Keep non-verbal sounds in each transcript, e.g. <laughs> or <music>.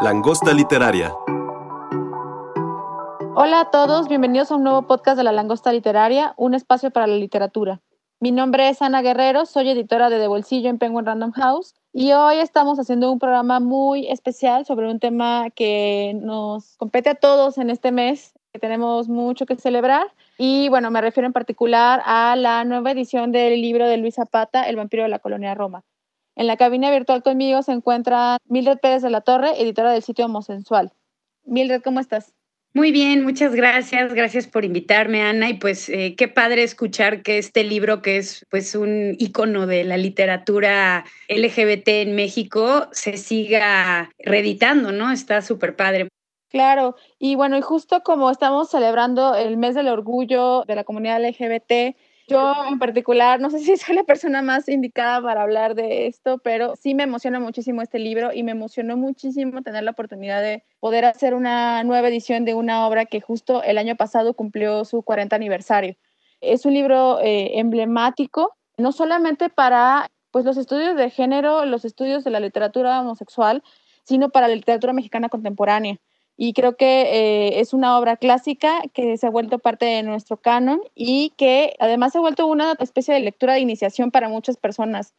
Langosta Literaria. Hola a todos, bienvenidos a un nuevo podcast de La Langosta Literaria, un espacio para la literatura. Mi nombre es Ana Guerrero, soy editora de De Bolsillo en Penguin Random House y hoy estamos haciendo un programa muy especial sobre un tema que nos compete a todos en este mes, que tenemos mucho que celebrar. Y bueno, me refiero en particular a la nueva edición del libro de Luis Zapata, El vampiro de la colonia Roma. En la cabina virtual conmigo se encuentra Mildred Pérez de la Torre, editora del sitio Homosensual. Mildred, ¿cómo estás? Muy bien, muchas gracias. Gracias por invitarme, Ana. Y pues eh, qué padre escuchar que este libro, que es pues un icono de la literatura LGBT en México, se siga reeditando, ¿no? Está súper padre. Claro, y bueno, y justo como estamos celebrando el mes del orgullo de la comunidad LGBT, yo en particular, no sé si soy la persona más indicada para hablar de esto, pero sí me emociona muchísimo este libro y me emocionó muchísimo tener la oportunidad de poder hacer una nueva edición de una obra que justo el año pasado cumplió su 40 aniversario. Es un libro eh, emblemático, no solamente para pues, los estudios de género, los estudios de la literatura homosexual, sino para la literatura mexicana contemporánea y creo que eh, es una obra clásica que se ha vuelto parte de nuestro canon y que además se ha vuelto una especie de lectura de iniciación para muchas personas.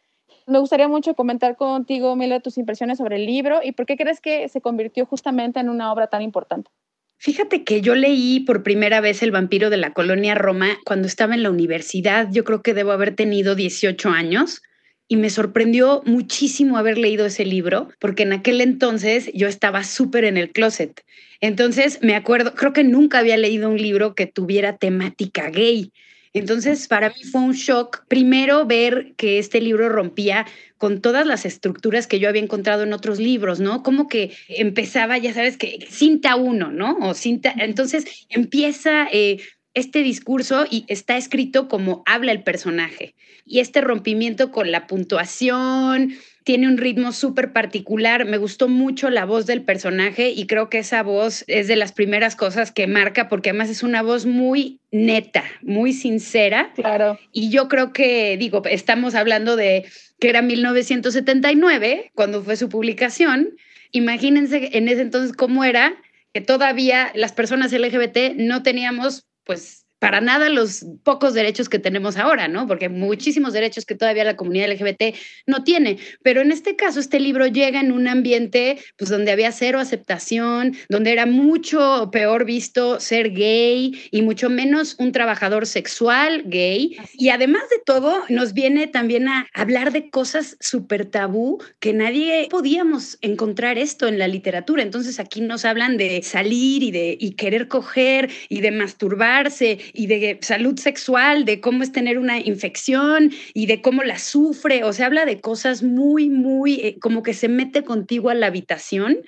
Me gustaría mucho comentar contigo, Mila, tus impresiones sobre el libro y por qué crees que se convirtió justamente en una obra tan importante. Fíjate que yo leí por primera vez El vampiro de la colonia Roma cuando estaba en la universidad. Yo creo que debo haber tenido 18 años y me sorprendió muchísimo haber leído ese libro, porque en aquel entonces yo estaba súper en el closet. Entonces me acuerdo, creo que nunca había leído un libro que tuviera temática gay. Entonces, para mí fue un shock, primero ver que este libro rompía con todas las estructuras que yo había encontrado en otros libros, ¿no? Como que empezaba, ya sabes, que cinta uno, ¿no? O cinta, entonces empieza eh, este discurso y está escrito como habla el personaje. Y este rompimiento con la puntuación tiene un ritmo súper particular. Me gustó mucho la voz del personaje y creo que esa voz es de las primeras cosas que marca porque además es una voz muy neta, muy sincera. Claro. Y yo creo que, digo, estamos hablando de que era 1979 cuando fue su publicación. Imagínense en ese entonces cómo era que todavía las personas LGBT no teníamos pues para nada los pocos derechos que tenemos ahora, ¿no? Porque muchísimos derechos que todavía la comunidad LGBT no tiene. Pero en este caso, este libro llega en un ambiente, pues, donde había cero aceptación, donde era mucho peor visto ser gay y mucho menos un trabajador sexual gay. Y además de todo, nos viene también a hablar de cosas súper tabú que nadie podíamos encontrar esto en la literatura. Entonces aquí nos hablan de salir y de y querer coger y de masturbarse y de salud sexual, de cómo es tener una infección y de cómo la sufre. O sea, habla de cosas muy, muy, eh, como que se mete contigo a la habitación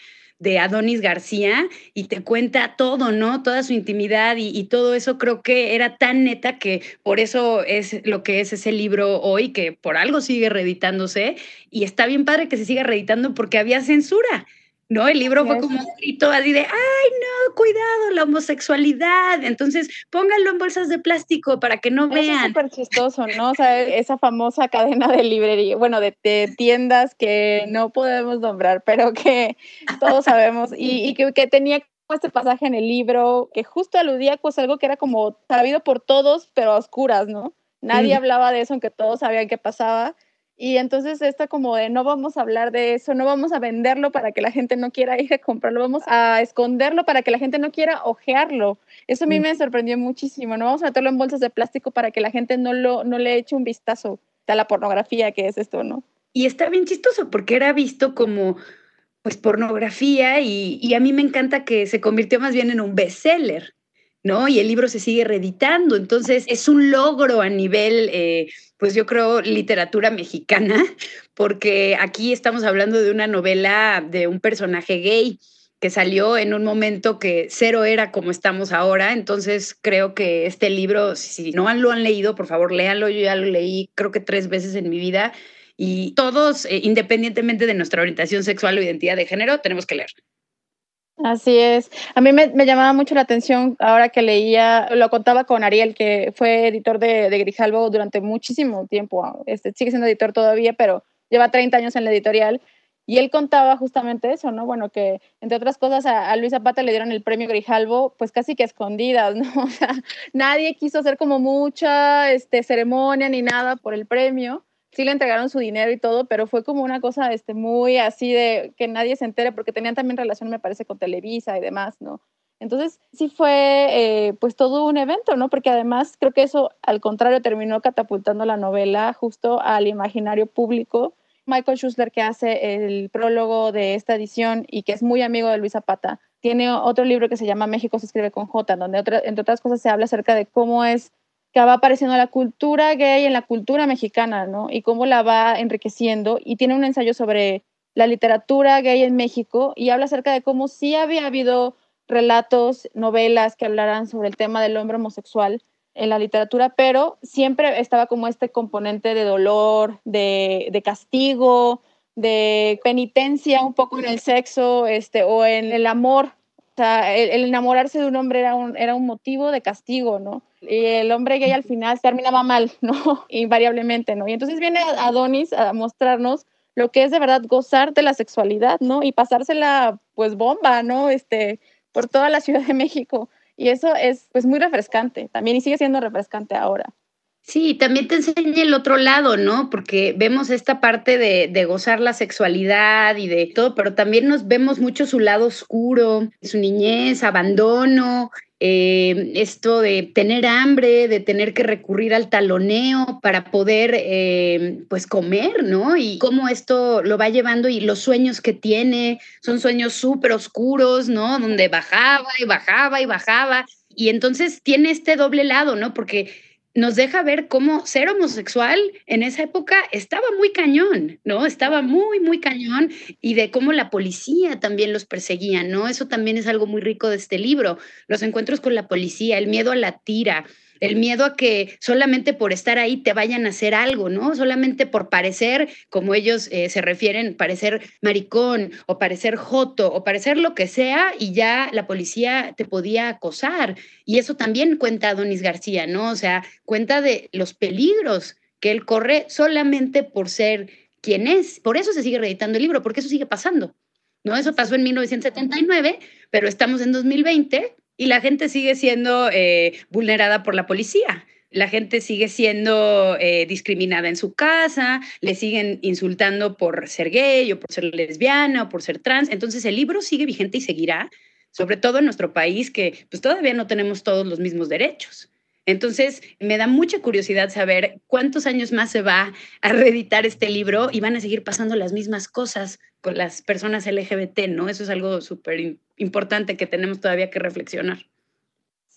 de Adonis García y te cuenta todo, ¿no? Toda su intimidad y, y, todo eso creo que era tan neta que por eso es lo que es ese libro hoy, que por algo sigue reeditándose y está bien padre que se siga reeditando porque había censura. ¿No? El libro fue como un grito así de, ay, no, cuidado, la homosexualidad. Entonces, pónganlo en bolsas de plástico para que no vean. Es súper chistoso, ¿no? O sea, esa famosa cadena de librería, bueno, de, tiendas que no podemos nombrar, pero que todos sabemos y, y que, que, tenía este pasaje en el libro que justo aludía pues algo que era como sabido por todos, pero a oscuras, ¿no? Nadie hablaba de eso, aunque todos sabían qué pasaba. Y entonces está como de no vamos a hablar de eso, no vamos a venderlo para que la gente no quiera ir a comprarlo, vamos a esconderlo para que la gente no quiera ojearlo. Eso a mí me sorprendió muchísimo. No vamos a meterlo en bolsas de plástico para que la gente no, lo, no le eche un vistazo a la pornografía que es esto, ¿no? Y está bien chistoso porque era visto como pues pornografía y, y a mí me encanta que se convirtió más bien en un bestseller. ¿no? Y el libro se sigue reeditando, entonces es un logro a nivel eh, pues yo creo, literatura mexicana, <laughs> porque aquí estamos hablando de una novela de un personaje gay que salió en un momento que cero era como estamos ahora. Entonces creo que este libro, si no lo han leído, por favor, léalo. Yo ya lo leí creo que tres veces en mi vida y todos, eh, independientemente de nuestra orientación sexual o identidad de género, tenemos que leer. Así es. A mí me, llamaba mucho la atención ahora que leía, lo contaba con Ariel, que fue editor de, de Grijalvo durante muchísimo tiempo. Este, sigue siendo editor todavía, pero lleva 30 años en la editorial. Y él contaba justamente eso, ¿no? Bueno, que entre otras cosas a, Luis Zapata le dieron el premio Grijalvo, pues casi que escondidas, ¿no? <laughs> O sea, nadie quiso hacer como mucha este, ceremonia ni nada por el premio sí le entregaron su dinero y todo, pero fue como una cosa este, muy así de que nadie se entere, porque tenían también relación, me parece, con Televisa y demás, ¿no? Entonces, sí fue eh, pues todo un evento, ¿no? Porque además creo que eso, al contrario, terminó catapultando la novela justo al imaginario público. Michael Schussler, que hace el prólogo de esta edición y que es muy amigo de Luis Zapata, tiene otro libro que se llama México se escribe con J, donde entre otras cosas se habla acerca de cómo es que va apareciendo la cultura gay en la cultura mexicana, ¿no? Y cómo la va enriqueciendo. Y tiene un ensayo sobre la literatura gay en México y habla acerca de cómo sí había habido relatos, novelas que hablaran sobre el tema del hombre homosexual en la literatura, pero siempre estaba como este componente de dolor, de, castigo, de penitencia un poco en el sexo este, o en el amor. Sea, el, el enamorarse de un hombre era un, era un motivo de castigo, ¿no? y el hombre gay al final terminaba mal, <laughs> ¿no? Invariablemente, ¿no? Y entonces viene Adonis a mostrarnos lo que es de verdad gozar de la sexualidad, ¿no? Y pasársela, pues, bomba, ¿no? Este, por toda la Ciudad de México. Y eso es, pues, muy refrescante también y sigue siendo refrescante ahora. Sí, también te enseña el otro lado, ¿no? Porque vemos esta parte de, de, gozar la sexualidad y de todo, pero también nos vemos mucho su lado oscuro, su niñez, abandono, eh, esto de tener hambre, de tener que recurrir al taloneo para poder eh, pues comer, ¿no? Y cómo esto lo va llevando y los sueños que tiene son sueños súper oscuros, ¿no? Donde bajaba y bajaba y bajaba. Y entonces tiene este doble lado, ¿no? Porque nos deja ver cómo ser homosexual en esa época estaba muy cañón, ¿no? Estaba muy, muy cañón y de cómo la policía también los perseguía, ¿no? Eso también es algo muy rico de este libro, los encuentros con la policía, el miedo a la tira, el miedo a que solamente por estar ahí te vayan a hacer algo, ¿no? Solamente por parecer, como ellos eh, se refieren, parecer maricón o parecer joto o parecer lo que sea y ya la policía te podía acosar. Y eso también cuenta Donis García, ¿no? O sea, cuenta de los peligros que él corre solamente por ser quien es. Por eso se sigue reeditando el libro, porque eso sigue pasando. ¿no? Eso pasó en 1979, pero estamos en 2020 y la gente sigue siendo eh, vulnerada por la policía. La gente sigue siendo eh, discriminada en su casa, le siguen insultando por ser gay o por ser lesbiana o por ser trans. Entonces el libro sigue vigente y seguirá, sobre todo en nuestro país que pues todavía no tenemos todos los mismos derechos. Entonces, me da mucha curiosidad saber cuántos años más se va a reeditar este libro y van a seguir pasando las mismas cosas con las personas LGBT, ¿no? Eso es algo súper importante que tenemos todavía que reflexionar.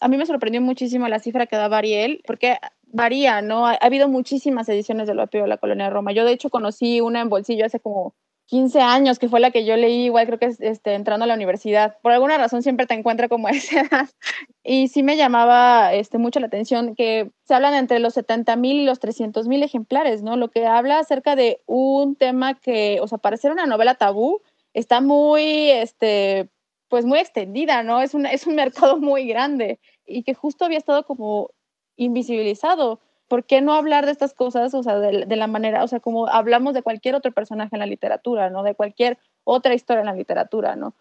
A mí me sorprendió muchísimo la cifra que daba Ariel, porque varía, ¿no? Ha, habido muchísimas ediciones de Lo de la Colonia de Roma. Yo, de hecho, conocí una en bolsillo hace como 15 años, que fue la que yo leí, igual creo que este, entrando a la universidad. Por alguna razón siempre te encuentro como a esa edad. <laughs> Y sí me llamaba este, mucho la atención que se hablan entre los 70 mil y los 300 mil ejemplares, ¿no? Lo que habla acerca de un tema que, o sea, para una novela tabú, está muy, este, pues muy extendida, ¿no? Es un, es un mercado <laughs> muy grande y que justo había estado como invisibilizado ¿por qué no hablar de estas cosas, o sea, de, la manera, o sea, como hablamos de cualquier otro personaje en la literatura, ¿no? De cualquier otra historia en la literatura, ¿no?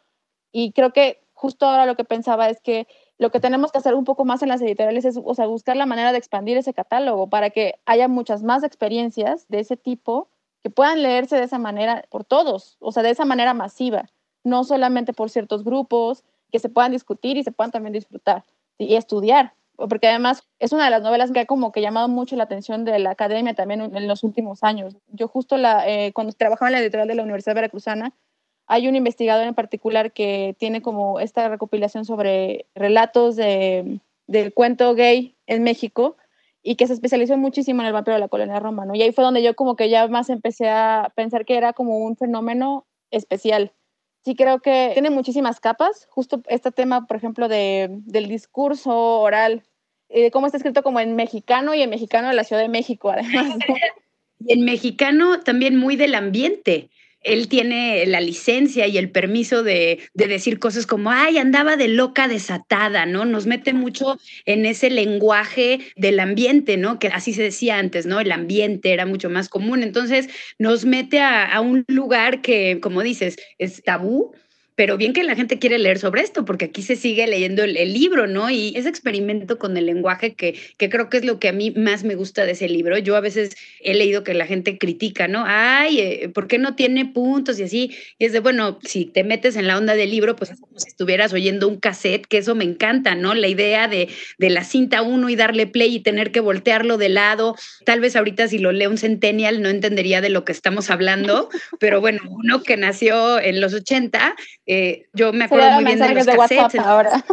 Y creo que justo ahora lo que pensaba es que lo que tenemos que hacer un poco más en las editoriales es, o sea, buscar la manera de expandir ese catálogo para que haya muchas más experiencias de ese tipo que puedan leerse de esa manera por todos, o sea, de esa manera masiva, no solamente por ciertos grupos, que se puedan discutir y se puedan también disfrutar y estudiar, porque además es una de las novelas que ha como que llamado mucho la atención de la academia también en los últimos años. Yo justo la, eh, cuando trabajaba en la editorial de la Universidad Veracruzana, hay un investigador en particular que tiene como esta recopilación sobre relatos de, del cuento gay en México y que se especializó muchísimo en el vampiro de la colonia Roma, ¿no? Y ahí fue donde yo como que ya más empecé a pensar que era como un fenómeno especial. Sí creo que tiene muchísimas capas, justo este tema, por ejemplo, de, del discurso oral, de cómo está escrito como en mexicano y en mexicano de la Ciudad de México, además. <laughs> y en mexicano también muy del ambiente él tiene la licencia y el permiso de, decir cosas como, ay, andaba de loca desatada, ¿no? Nos mete mucho en ese lenguaje del ambiente, ¿no? Que así se decía antes, ¿no? El ambiente era mucho más común. Entonces nos mete a, a un lugar que, como dices, es tabú, pero bien que la gente quiere leer sobre esto, porque aquí se sigue leyendo el, libro, ¿no? Y ese experimento con el lenguaje que, que, creo que es lo que a mí más me gusta de ese libro. Yo a veces he leído que la gente critica, ¿no? Ay, eh, ¿por qué no tiene puntos y así? Y es de, bueno, si te metes en la onda del libro, pues es como si estuvieras oyendo un cassette, que eso me encanta, ¿no? La idea de, de la cinta uno y darle play y tener que voltearlo de lado. Tal vez ahorita si lo lee un centennial no entendería de lo que estamos hablando, pero bueno, uno que nació en los 80 eh, yo me acuerdo muy bien de los cassettes. ahora.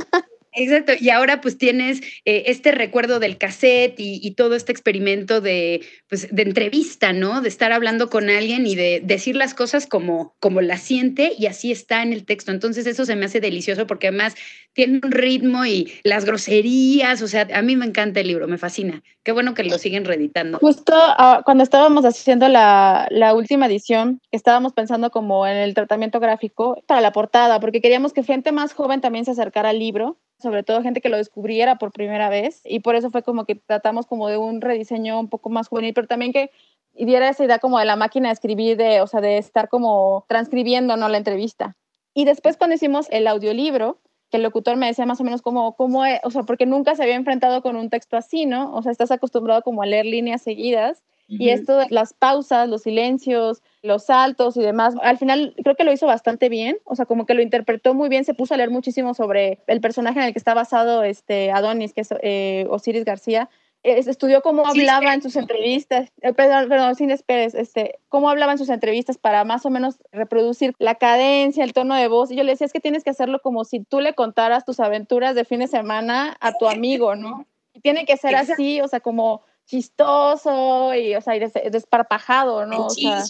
Exacto, y ahora pues tienes eh, este recuerdo del cassette y, todo este experimento de, pues, de entrevista, ¿no? De estar hablando con alguien y de decir las cosas como, como la siente y así está en el texto. Entonces eso se me hace delicioso porque además tiene un ritmo y las groserías, o sea, a mí me encanta el libro, me fascina. Qué bueno que lo siguen reeditando. Justo ah, cuando estábamos haciendo la, la última edición, estábamos pensando como en el tratamiento gráfico para la portada, porque queríamos que gente más joven también se acercara al libro sobre todo gente que lo descubriera por primera vez y por eso fue como que tratamos como de un rediseño un poco más juvenil, pero también que diera esa idea como de la máquina de escribir, de, o sea, de estar como transcribiendo, ¿no? La entrevista. Y después cuando hicimos el audiolibro, que el locutor me decía más o menos como, cómo, o sea, porque nunca se había enfrentado con un texto así, ¿no? O sea, estás acostumbrado como a leer líneas seguidas y esto, las pausas, los silencios, los saltos y demás, al final creo que lo hizo bastante bien, o sea, como que lo interpretó muy bien, se puso a leer muchísimo sobre el personaje en el que está basado este Adonis, que es eh, Osiris García, estudió cómo hablaba en sus entrevistas, eh, perdón, perdón, sin esperes, este, cómo hablaba en sus entrevistas para más o menos reproducir la cadencia, el tono de voz. Y yo le decía, es que tienes que hacerlo como si tú le contaras tus aventuras de fin de semana a tu amigo, ¿no? Y tiene que ser así, o sea, como chistoso y, o sea, desparpajado, ¿no? O sea,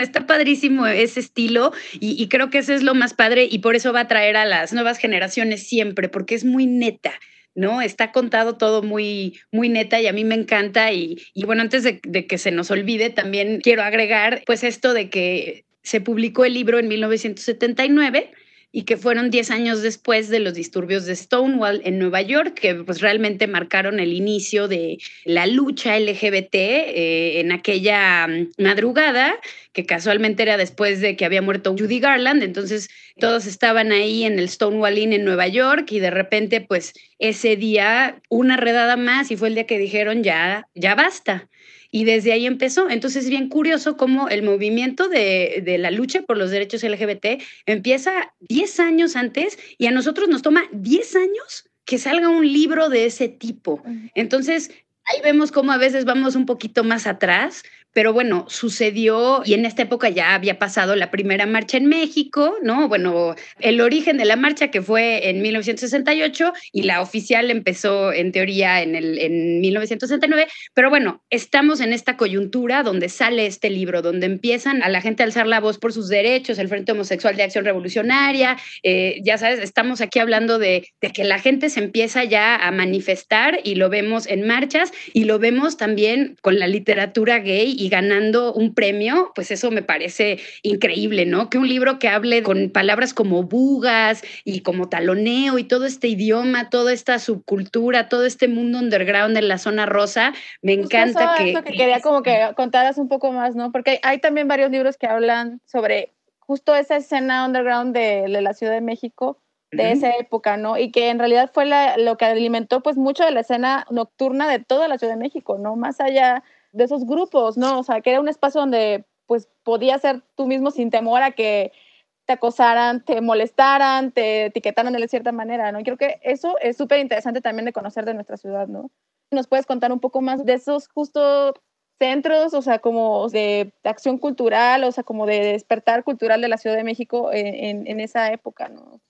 Está padrísimo ese estilo y, y, creo que eso es lo más padre y por eso va a atraer a las nuevas generaciones siempre, porque es muy neta. ¿no? Está contado todo muy, muy neta y a mí me encanta. Y, y bueno, antes de, de, que se nos olvide, también quiero agregar pues esto de que se publicó el libro en 1979 y que fueron 10 años después de los disturbios de Stonewall en Nueva York, que pues realmente marcaron el inicio de la lucha LGBT eh, en aquella mm, madrugada, que casualmente era después de que había muerto Judy Garland, entonces todos estaban ahí en el Stonewall Inn en Nueva York y de repente pues ese día una redada más y fue el día que dijeron ya, ya basta y desde ahí empezó. Entonces es bien curioso cómo el movimiento de, de, la lucha por los derechos LGBT empieza 10 años antes y a nosotros nos toma 10 años que salga un libro de ese tipo. Entonces, ahí vemos cómo a veces vamos un poquito más atrás, pero bueno, sucedió y en esta época ya había pasado la primera marcha en México, ¿no? Bueno, el origen de la marcha que fue en 1968 y la oficial empezó en teoría en, el, en 1969, pero bueno, estamos en esta coyuntura donde sale este libro, donde empiezan a la gente a alzar la voz por sus derechos, el Frente Homosexual de Acción Revolucionaria, eh, ya sabes, estamos aquí hablando de, que la gente se empieza ya a manifestar y lo vemos en marchas y lo vemos también con la literatura gay ganando un premio, pues eso me parece increíble, ¿no? Que un libro que hable con palabras como bugas y como taloneo y todo este idioma, toda esta subcultura, todo este mundo underground en la zona rosa, me encanta que... que quería como que contaras un poco más, ¿no? Porque hay también varios libros que hablan sobre justo esa escena underground de, la Ciudad de México de esa época, ¿no? Y que en realidad fue lo que alimentó pues mucho de la escena nocturna de toda la Ciudad de México, ¿no? Más allá de esos grupos, ¿no? O sea, que era un espacio donde pues podías ser tú mismo sin temor a que te acosaran, te molestaran, te etiquetaran de cierta manera, ¿no? Y creo que eso es súper interesante también de conocer de nuestra ciudad, ¿no? ¿Nos puedes contar un poco más de esos justo centros, o sea, como de, acción cultural, o sea, como de despertar cultural de la Ciudad de México en, en, esa época, ¿no?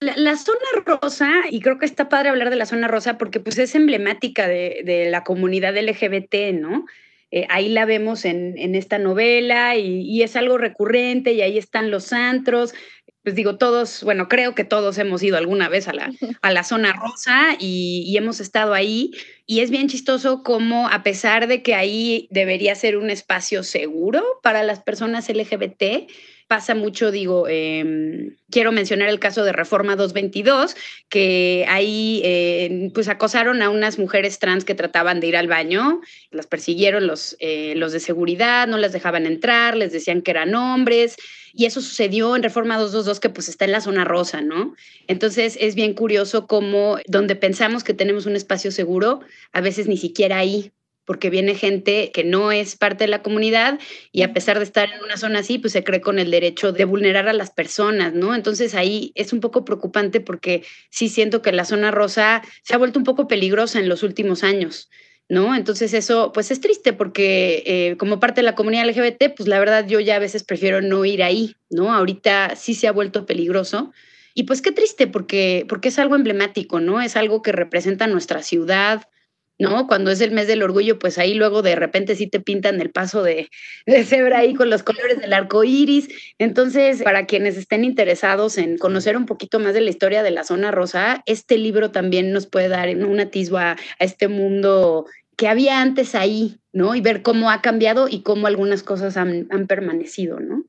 La, zona rosa, y creo que está padre hablar de la zona rosa porque pues es emblemática de, la comunidad LGBT, ¿no? Eh, ahí la vemos en, esta novela y, es algo recurrente y ahí están los antros. Pues digo, todos, bueno, creo que todos hemos ido alguna vez a la, <laughs> a la zona rosa y, y hemos estado ahí. Y es bien chistoso como a pesar de que ahí debería ser un espacio seguro para las personas LGBT, pasa mucho, digo, em, quiero mencionar el caso de Reforma 222, que ahí eh, pues acosaron a unas mujeres trans que trataban de ir al baño, las persiguieron los, eh, los de seguridad, no las dejaban entrar, les decían que eran hombres. Y eso sucedió en Reforma 222, que pues está en la zona rosa, ¿no? Entonces es bien curioso cómo donde pensamos que tenemos un espacio seguro, a veces ni siquiera ahí porque viene gente que no es parte de la comunidad y a pesar de estar en una zona así, pues se cree con el derecho de vulnerar a las personas, ¿no? Entonces ahí es un poco preocupante porque sí siento que la zona rosa se ha vuelto un poco peligrosa en los últimos años. ¿No? Entonces eso pues es triste porque eh, como parte de la comunidad LGBT, pues la verdad yo ya a veces prefiero no ir ahí, ¿no? Ahorita sí se ha vuelto peligroso y pues qué triste porque, porque es algo emblemático, ¿no? Es algo que representa nuestra ciudad, ¿no? Cuando es el mes del orgullo, pues ahí luego de repente sí te pintan el paso de, de cebra ahí con los colores del arco iris. Entonces, para quienes estén interesados en conocer un poquito más de la historia de la zona rosa, este libro también nos puede dar un atisbo a, este mundo que había antes ahí, ¿no? Y ver cómo ha cambiado y cómo algunas cosas han, han permanecido, ¿no?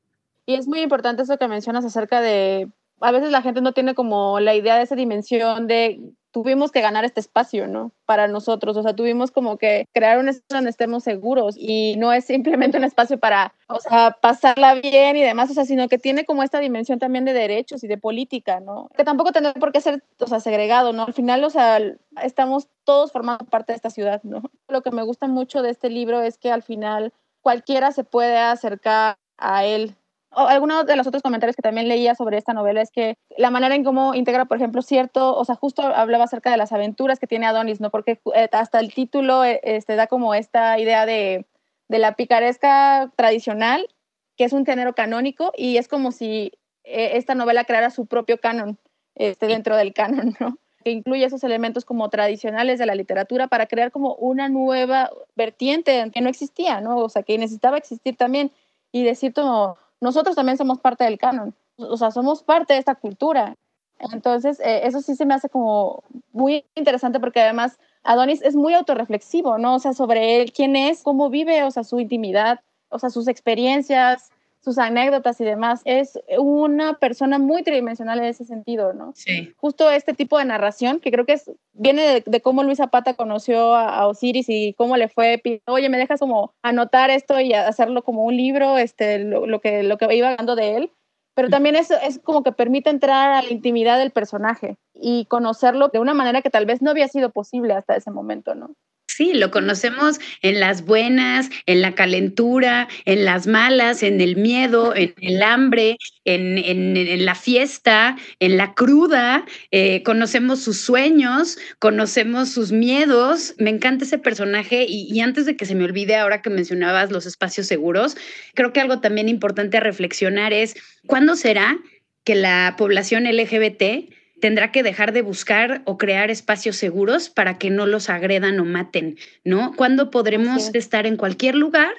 Y es muy importante eso que mencionas acerca de, a veces la gente no tiene como la idea de esa dimensión de tuvimos que ganar este espacio, ¿no? Para nosotros, o sea, tuvimos como que crear un espacio donde estemos seguros y no es simplemente un espacio para, o sea, pasarla bien y demás, o sea, sino que tiene como esta dimensión también de derechos y de política, ¿no? Que tampoco tendrá por qué ser, o sea, segregado, ¿no? Al final, o sea, estamos todos formando parte de esta ciudad, ¿no? Lo que me gusta mucho de este libro es que al final cualquiera se puede acercar a él algunos de los otros comentarios que también leía sobre esta novela es que la manera en cómo integra, por ejemplo, cierto, o sea, justo hablaba acerca de las aventuras que tiene Adonis, ¿no? Porque eh, hasta el título eh, este, da como esta idea de, de la picaresca tradicional, que es un género canónico, y es como si eh, esta novela creara su propio canon este, dentro del canon, ¿no? que incluye esos elementos como tradicionales de la literatura para crear como una nueva vertiente que no existía, ¿no? O sea, que necesitaba existir también y decir como, nosotros también somos parte del canon, o sea, somos parte de esta cultura. Entonces, eh, eso sí se me hace como muy interesante porque además Adonis es muy autorreflexivo, ¿no? O sea, sobre él, quién es, cómo vive, o sea, su intimidad, o sea, sus experiencias, sus anécdotas y demás. Es una persona muy tridimensional en ese sentido, ¿no? Sí. Justo este tipo de narración, que creo que es, viene de, cómo Luis Zapata conoció a, Osiris y cómo le fue, oye, me dejas como anotar esto y hacerlo como un libro, este, lo, que, lo que iba hablando de él. Pero también es, es como que permite entrar a la intimidad del personaje y conocerlo de una manera que tal vez no había sido posible hasta ese momento, ¿no? Sí, lo conocemos en las buenas, en la calentura, en las malas, en el miedo, en el hambre, en, la fiesta, en la cruda. Eh, conocemos sus sueños, conocemos sus miedos. Me encanta ese personaje y, y antes de que se me olvide, ahora que mencionabas los espacios seguros, creo que algo también importante a reflexionar es, ¿cuándo será que la población LGBT tendrá que dejar de buscar o crear espacios seguros para que no los agredan o maten, ¿no? ¿Cuándo podremos estar en cualquier lugar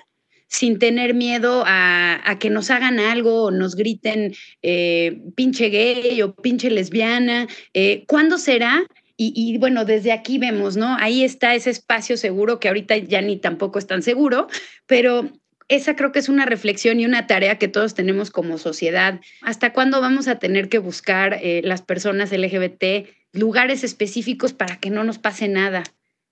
sin tener miedo a, que nos hagan algo o nos griten eh, pinche gay o pinche lesbiana? Eh, ¿Cuándo será? Y, y, bueno, desde aquí vemos, ¿no? Ahí está ese espacio seguro que ahorita ya ni tampoco es tan seguro, pero esa creo que es una reflexión y una tarea que todos tenemos como sociedad. ¿Hasta cuándo vamos a tener que buscar eh, las personas LGBT lugares específicos para que no nos pase nada?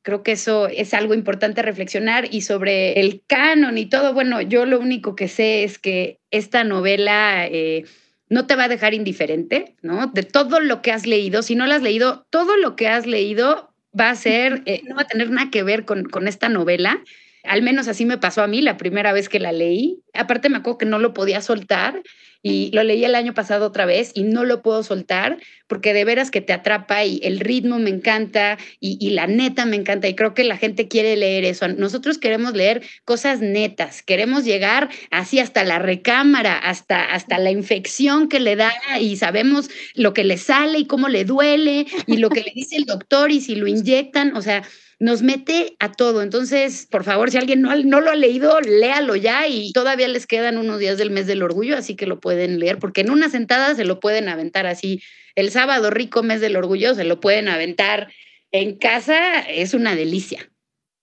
Creo que eso es algo importante reflexionar y sobre el canon y todo, bueno, yo lo único que sé es que esta novela eh, no te va a dejar indiferente, ¿no? De todo lo que has leído, si no lo has leído, todo lo que has leído va a ser, eh, no va a tener nada que ver con, con esta novela Al menos así me pasó a mí la primera vez que la leí. Aparte me acuerdo que no lo podía soltar y lo leí el año pasado otra vez y no lo puedo soltar porque de veras que te atrapa y el ritmo me encanta y, la neta me encanta y creo que la gente quiere leer eso. Nosotros queremos leer cosas netas, queremos llegar así hasta la recámara, hasta, hasta la infección que le da y sabemos lo que le sale y cómo le duele y lo que le dice el doctor y si lo inyectan, o sea, nos mete a todo. Entonces, por favor, si alguien no, no, lo ha leído, léalo ya y todavía les quedan unos días del mes del orgullo, así que lo pueden leer, porque en una sentada se lo pueden aventar así. El sábado rico mes del orgullo se lo pueden aventar en casa, es una delicia.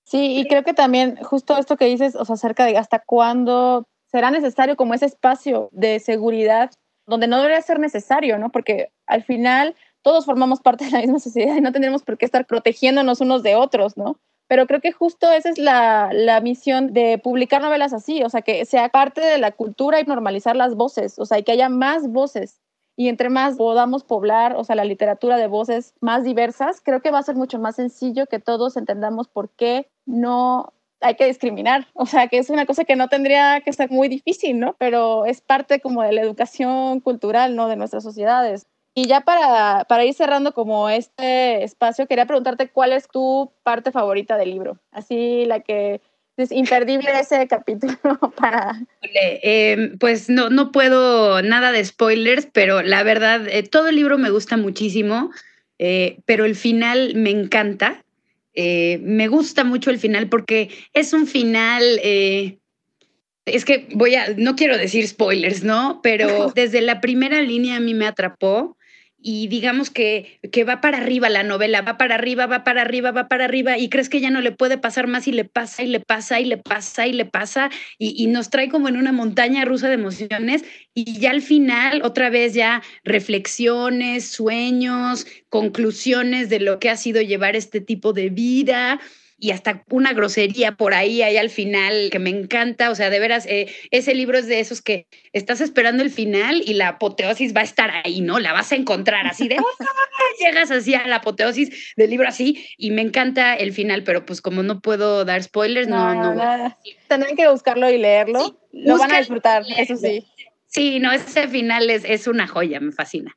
Sí, y creo que también justo esto que dices, o sea, acerca de hasta cuándo será necesario como ese espacio de seguridad donde no debería ser necesario, ¿no? Porque al final todos formamos parte de la misma sociedad y no tendremos por qué estar protegiéndonos unos de otros, ¿no? Pero creo que justo esa es la, la, misión de publicar novelas así, o sea, que sea parte de la cultura y normalizar las voces, o sea, y que haya más voces. Y entre más podamos poblar, o sea, la literatura de voces más diversas, creo que va a ser mucho más sencillo que todos entendamos por qué no hay que discriminar. O sea, que es una cosa que no tendría que ser muy difícil, ¿no? Pero es parte como de la educación cultural, ¿no? De nuestras sociedades. Y ya para, para, ir cerrando como este espacio, quería preguntarte cuál es tu parte favorita del libro. Así la que es imperdible <laughs> ese capítulo <laughs> para... Eh, pues no, no puedo nada de spoilers, pero la verdad, eh, todo el libro me gusta muchísimo, eh, pero el final me encanta. me gusta mucho el final porque es un final es que voy a, no quiero decir spoilers, ¿no? Pero <laughs> desde la primera línea a mí me atrapó y digamos que, que, va para arriba la novela, va para arriba, va para arriba, va para arriba y crees que ya no le puede pasar más y le pasa y le pasa y le pasa y le pasa y, y nos trae como en una montaña rusa de emociones y ya al final otra vez ya reflexiones, sueños, conclusiones de lo que ha sido llevar este tipo de vida y hasta una grosería por ahí, ahí al final, que me encanta. O sea, de veras, eh, ese libro es de esos que estás esperando el final y la apoteosis va a estar ahí, ¿no? La vas a encontrar así de, <laughs> llegas así a la apoteosis del libro así y me encanta el final, pero pues como no puedo dar spoilers, no, no. no. Tendrán que buscarlo y leerlo. Lo van a disfrutar, eso sí. Sí, no, ese final es, es una joya, me fascina.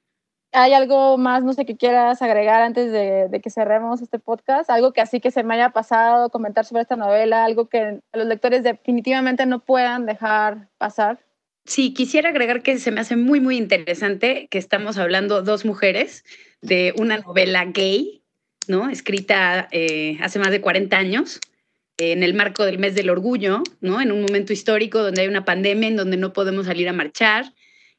¿Hay algo más, no sé, que quieras agregar antes de, que cerremos este podcast? Algo que así que se me haya pasado, comentar sobre esta novela, algo que los lectores definitivamente no puedan dejar pasar. Sí, quisiera agregar que se me hace muy, muy interesante que estamos hablando dos mujeres de una novela gay, ¿no? Escrita eh, hace más de 40 años en el marco del mes del orgullo, ¿no? En un momento histórico donde hay una pandemia, en donde no podemos salir a marchar,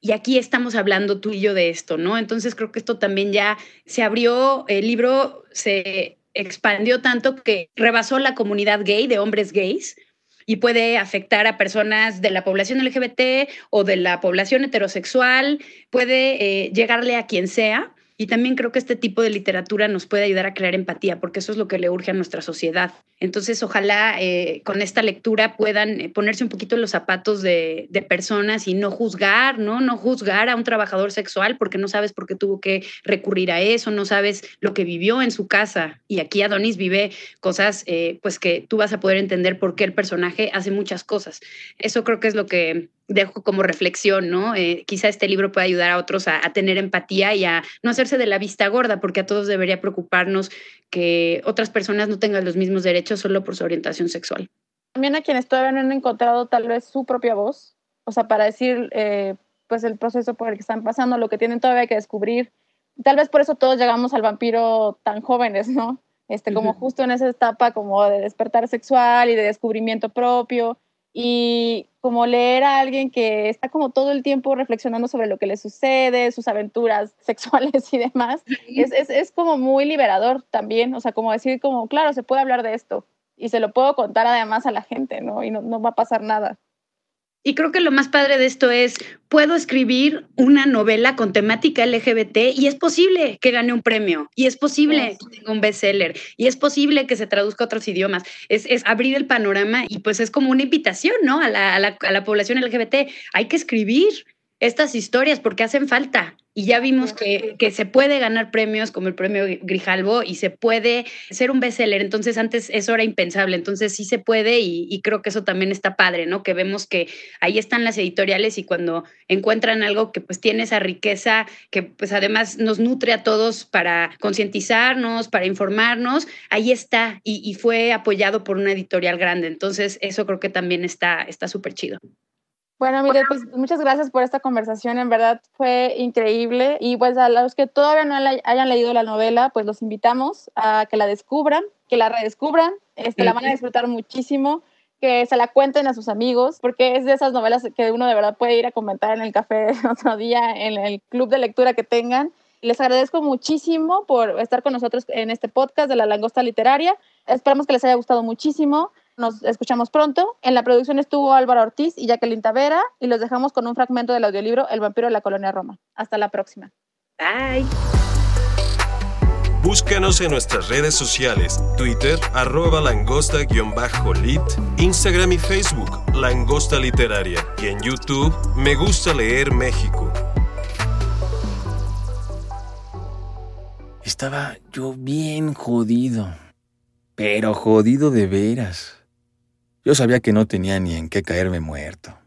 y aquí estamos hablando tú y yo de esto, ¿no? Entonces creo que esto también ya se abrió, el libro se expandió tanto que rebasó la comunidad gay de hombres gays y puede afectar a personas de la población LGBT o de la población heterosexual, puede eh, llegarle a quien sea. Y también creo que este tipo de literatura nos puede ayudar a crear empatía, porque eso es lo que le urge a nuestra sociedad. Entonces, ojalá eh, con esta lectura puedan eh, ponerse un poquito en los zapatos de, personas y no juzgar, ¿no? No juzgar a un trabajador sexual porque no sabes por qué tuvo que recurrir a eso, no sabes lo que vivió en su casa. Y aquí Adonis vive cosas, eh, pues que tú vas a poder entender por qué el personaje hace muchas cosas. Eso creo que es lo que dejo como reflexión, ¿no? Eh, quizá este libro pueda ayudar a otros a, tener empatía y a no hacerse de la vista gorda, porque a todos debería preocuparnos que otras personas no tengan los mismos derechos solo por su orientación sexual. También a quienes todavía no han encontrado tal vez su propia voz, o sea, para decir, eh, pues el proceso por el que están pasando, lo que tienen todavía que descubrir. Tal vez por eso todos llegamos al vampiro tan jóvenes, ¿no? Este, como justo en esa etapa como de despertar sexual y de descubrimiento propio y como leer a alguien que está como todo el tiempo reflexionando sobre lo que le sucede, sus aventuras <laughs> sexuales y demás, es, es, es, como muy liberador también, o sea, como decir como, claro, se puede hablar de esto y se lo puedo contar además a la gente, ¿no? Y no, no va a pasar nada. Y creo que lo más padre de esto es, puedo escribir una novela con temática LGBT y es posible que gane un premio, y es posible que tenga un bestseller, y es posible que se traduzca a otros idiomas. Es, abrir el panorama y pues es como una invitación, ¿no? A la, a la población LGBT. Hay que escribir, estas historias porque hacen falta. Y ya vimos que, que, se puede ganar premios como el premio Grijalbo y se puede ser un bestseller. Entonces, antes eso era impensable. Entonces, sí se puede y, y, creo que eso también está padre, ¿no? Que vemos que ahí están las editoriales y cuando encuentran algo que pues tiene esa riqueza, que pues además nos nutre a todos para concientizarnos, para informarnos, ahí está y, y, fue apoyado por una editorial grande. Entonces, eso creo que también está súper chido. Bueno, mire, pues muchas gracias por esta conversación, en verdad fue increíble y pues a los que todavía no hayan leído la novela, pues los invitamos a que la descubran, que la redescubran, este, la van a disfrutar muchísimo, que se la cuenten a sus amigos, porque es de esas novelas que uno de verdad puede ir a comentar en el café <laughs> otro día, en el club de lectura que tengan. Les agradezco muchísimo por estar con nosotros en este podcast de La Langosta Literaria. Esperamos que les haya gustado muchísimo. Nos escuchamos pronto. En la producción estuvo Álvaro Ortiz y Jacqueline Tavera y los dejamos con un fragmento del audiolibro El vampiro de la colonia Roma. Hasta la próxima. Bye. Búscanos en nuestras redes sociales, Twitter, arroba langosta-lit, Instagram y Facebook, Langosta Literaria, y en YouTube, Me Gusta Leer México. Estaba yo bien jodido, pero jodido de veras. Yo sabía que no tenía ni en qué caerme muerto.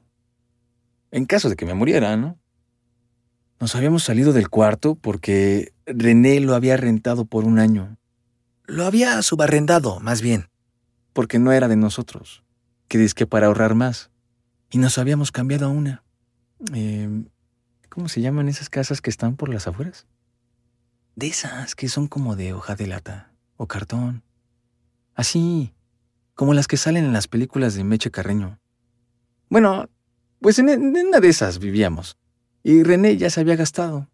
En caso de que me muriera, ¿no? Nos habíamos salido del cuarto porque René lo había rentado por un año. Lo había subarrendado, más bien, porque no era de nosotros, que que para ahorrar más. Y nos habíamos cambiado a una. Em, ¿Cómo se llaman esas casas que están por las afueras? De esas que son como de hoja de lata o cartón. Así, como las que salen en las películas de Meche Carreño. Bueno, pues en, una de esas vivíamos, y René ya se había gastado.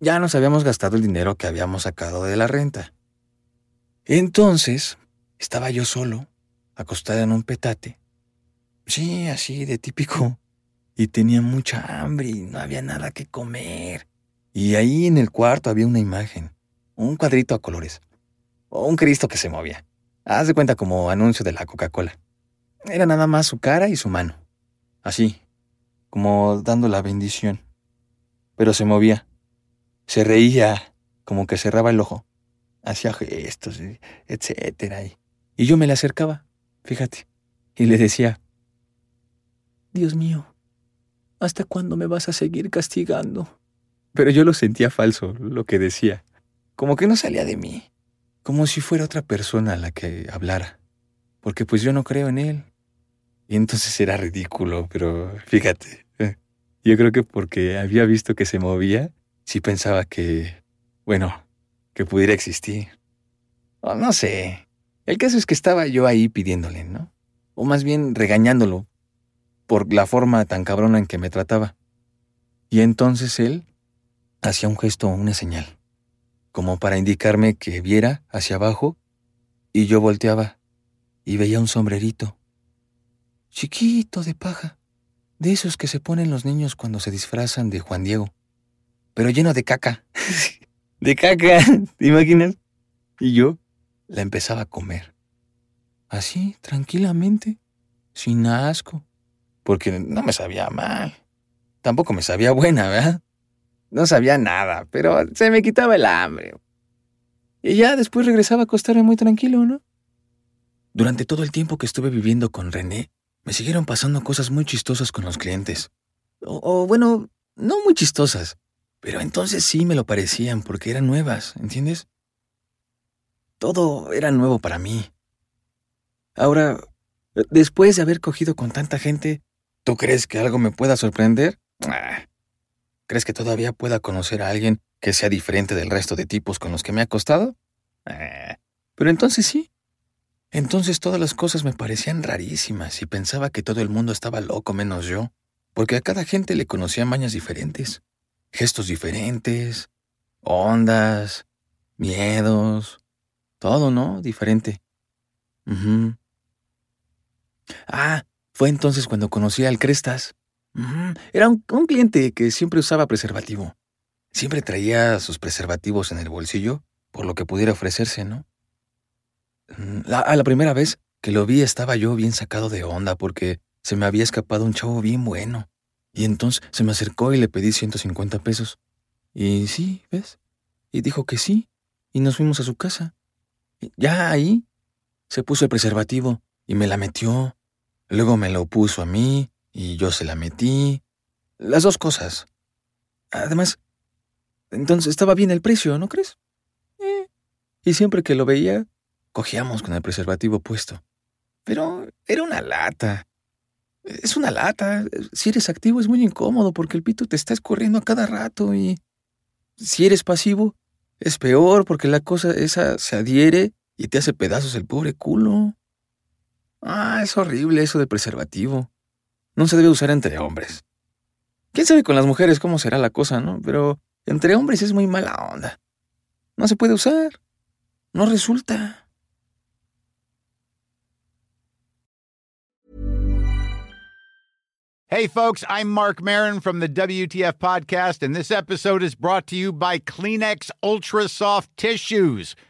Ya nos habíamos gastado el dinero que habíamos sacado de la renta. Entonces, estaba yo solo, acostada en un petate. Sí, así de típico. Y tenía mucha hambre y no había nada que comer. Y ahí en el cuarto había una imagen, un cuadrito a colores, o un Cristo que se movía. Haz de cuenta como anuncio de la Coca-Cola. Era nada más su cara y su mano. Así, como dando la bendición. Pero se movía. Se reía, como que cerraba el ojo. Hacía gestos, etcétera. Y yo me le acercaba, fíjate, y le decía, Dios mío, ¿hasta cuándo me vas a seguir castigando? Pero yo lo sentía falso, lo que decía. Como que no salía de mí como si fuera otra persona la que hablara, porque pues yo no creo en él. Y entonces era ridículo, pero fíjate, eh, yo creo que porque había visto que se movía, sí pensaba que, bueno, que pudiera existir. No sé. El caso es que estaba yo ahí pidiéndole, ¿no? O más bien regañándolo por la forma tan cabrona en que me trataba. Y entonces él hacía un gesto o una señal como para indicarme que viera hacia abajo, y yo volteaba y veía un sombrerito, chiquito de paja, de esos que se ponen los niños cuando se disfrazan de Juan Diego, pero lleno de caca. <laughs> de caca, <laughs> ¿te imaginas? Y yo la empezaba a comer. Así, tranquilamente, sin asco, porque no me sabía mal. Tampoco me sabía buena, ¿verdad? No sabía nada, pero se me quitaba el hambre. Y ya después regresaba a acostarme muy tranquilo, ¿no? Durante todo el tiempo que estuve viviendo con René, me siguieron pasando cosas muy chistosas con los clientes. O, bueno, no muy chistosas, pero entonces sí me lo parecían porque eran nuevas, ¿entiendes? Todo era nuevo para mí. Ahora, después de haber cogido con tanta gente, ¿tú crees que algo me pueda sorprender? Ah, ¿Crees que todavía pueda conocer a alguien que sea diferente del resto de tipos con los que me ha acostado? Eh, pero entonces sí. Entonces todas las cosas me parecían rarísimas y pensaba que todo el mundo estaba loco menos yo, porque a cada gente le conocía mañas diferentes, gestos diferentes, ondas, miedos, todo, ¿no? Diferente. Ah, fue entonces cuando conocí al Crestas. Era un, cliente que siempre usaba preservativo. Siempre traía sus preservativos en el bolsillo, por lo que pudiera ofrecerse, ¿no? Mm, a la primera vez que lo vi estaba yo bien sacado de onda porque se me había escapado un chavo bien bueno. Y entonces se me acercó y le pedí 150 pesos. Y sí, ¿ves? Y dijo que sí. Y nos fuimos a su casa. ya ahí se puso el preservativo y me la metió. Luego me lo puso a mí y yo se la metí. Las dos cosas. Además, entonces estaba bien el precio, ¿no crees? Eh. Y siempre que lo veía, cogíamos con el preservativo puesto. Pero era una lata. Es una lata. Si eres activo es muy incómodo porque el pito te está escurriendo a cada rato y si eres pasivo es peor porque la cosa esa se adhiere y te hace pedazos el pobre culo. Ah, es horrible eso de preservativo. No se debe usar entre hombres. Quién sabe con las mujeres cómo será la cosa, ¿no? Pero entre hombres es muy mala onda. No se puede usar. No resulta. Hey, folks, I'm Mark Marin from the WTF Podcast, and this episode is brought to you by Kleenex Ultra Soft Tissues